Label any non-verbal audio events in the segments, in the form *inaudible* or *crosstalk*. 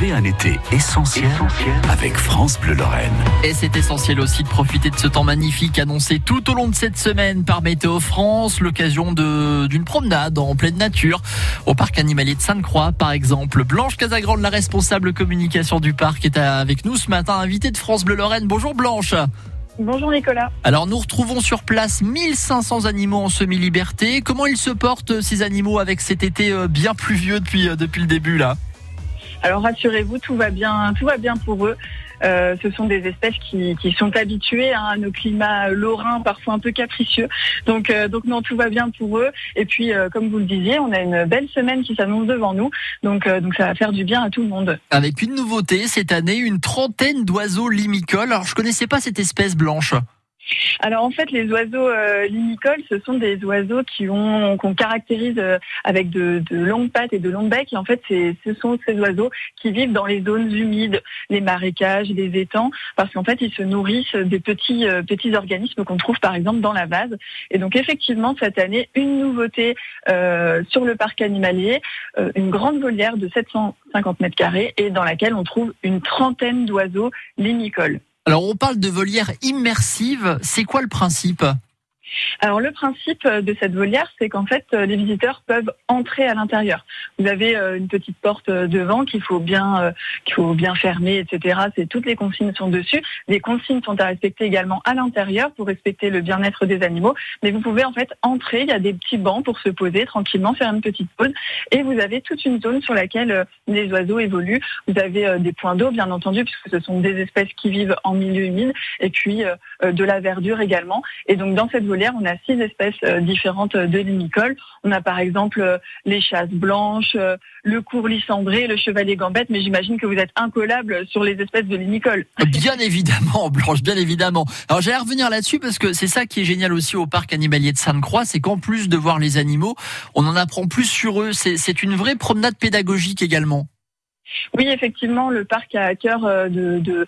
Vivez un été essentiel, avec France Bleu Lorraine. Et c'est essentiel aussi de profiter de ce temps magnifique annoncé tout au long de cette semaine par Météo France, l'occasion d'une promenade en pleine nature au parc animalier de Sainte-Croix par exemple. Blanche Casagrande, la responsable communication du parc, est avec nous ce matin, invitée de France Bleu Lorraine. Bonjour Blanche. Bonjour Nicolas. Alors nous retrouvons sur place 1500 animaux en semi-liberté. Comment ils se portent ces animaux avec cet été euh, bien pluvieux depuis, euh, depuis le début là? Alors rassurez-vous, tout va bien, tout va bien pour eux. Euh, ce sont des espèces qui, sont habituées hein, à nos climats lorrains, parfois un peu capricieux. Donc, euh, donc non, tout va bien pour eux. Et puis, euh, comme vous le disiez, on a une belle semaine qui s'annonce devant nous. Donc, ça va faire du bien à tout le monde. Avec une nouveauté cette année, une trentaine d'oiseaux limicoles. Alors, je connaissais pas cette espèce blanche. Alors en fait, les oiseaux euh, ce sont des oiseaux qui ont qu'on caractérise euh, avec de, longues pattes et de longs becs. Et en fait, ce sont ces oiseaux qui vivent dans les zones humides, les marécages, les étangs, parce qu'en fait, ils se nourrissent des petits euh, petits organismes qu'on trouve par exemple dans la vase. Et donc effectivement, cette année, une nouveauté sur le parc animalier, une grande volière de 750 mètres carrés et dans laquelle on trouve une trentaine d'oiseaux limicoles. Alors on parle de volière immersive, c'est quoi le principe? Alors le principe de cette volière, c'est qu'en fait les visiteurs peuvent entrer à l'intérieur. Vous avez euh, une petite porte euh, devant qu'il faut bien euh, qu'il faut bien fermer, etc. C'est toutes les consignes sont dessus. Les consignes sont à respecter également à l'intérieur pour respecter le bien-être des animaux. Mais vous pouvez en fait entrer. Il y a des petits bancs pour se poser tranquillement, faire une petite pause, et vous avez toute une zone sur laquelle les oiseaux évoluent. Vous avez des points d'eau, bien entendu, puisque ce sont des espèces qui vivent en milieu humide, et puis de la verdure également. Et donc dans cette volière, on a six espèces différentes de limicoles. On a par exemple les chasses blanches, le courlis cendré, le chevalier gambette, mais j'imagine que vous êtes incollable sur les espèces de limicoles. *laughs* Bien évidemment, Blanche, bien évidemment. Alors j'allais revenir là-dessus parce que c'est ça qui est génial aussi au parc animalier de Sainte-Croix, c'est qu'en plus de voir les animaux, on en apprend plus sur eux. C'est une vraie promenade pédagogique également. Oui, effectivement, le parc a à cœur euh, de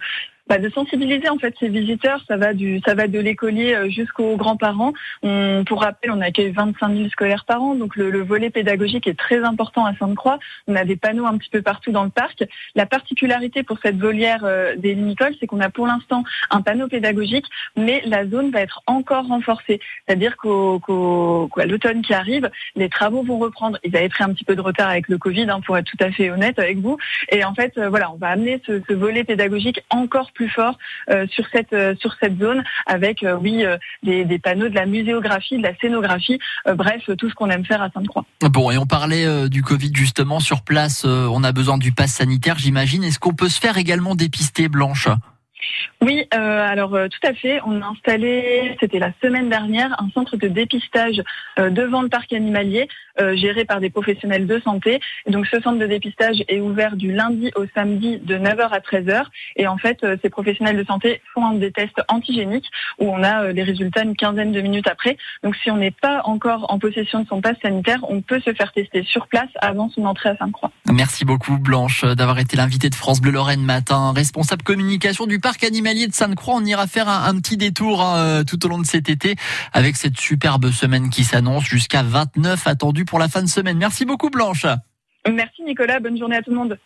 bah, de sensibiliser en fait ces visiteurs. Ça va du, ça va de l'écolier euh, jusqu'aux grands-parents. Pour rappel, on accueille 25 000 scolaires par an, donc le, volet pédagogique est très important à Sainte-Croix. On a des panneaux un petit peu partout dans le parc. La particularité pour cette volière euh, des limicoles, c'est qu'on a pour l'instant un panneau pédagogique, mais la zone va être encore renforcée. C'est-à-dire qu'à l'automne qui arrive, les travaux vont reprendre. Ils avaient pris un petit peu de retard avec le Covid, hein, pour être tout à fait honnête avec vous. Et en fait, euh, voilà, on va amener ce, ce volet pédagogique encore plus fort euh, sur cette euh, sur cette zone avec euh, oui des, panneaux de la muséographie, de la scénographie, bref tout ce qu'on aime faire à Sainte-Croix. Bon et on parlait du Covid justement sur place, on a besoin du pass sanitaire j'imagine. Est-ce qu'on peut se faire également dépister Blanche? Oui, euh, alors euh, tout à fait. On a installé, c'était la semaine dernière, un centre de dépistage euh, devant le parc animalier, géré par des professionnels de santé. Donc ce centre de dépistage est ouvert du lundi au samedi de 9h à 13h. Et en fait, ces professionnels de santé font des tests antigéniques où on a les résultats une quinzaine de minutes après. Donc si on n'est pas encore en possession de son passe sanitaire, on peut se faire tester sur place avant son entrée à Sainte-Croix. Merci beaucoup Blanche d'avoir été l'invitée de France Bleu Lorraine matin, responsable communication du parc animalier de Sainte-Croix. On ira faire un, petit détour hein, euh, tout au long de cet été avec cette superbe semaine qui s'annonce jusqu'à 29 attendus pour la fin de semaine. Merci beaucoup Blanche. Merci Nicolas, bonne journée à tout le monde.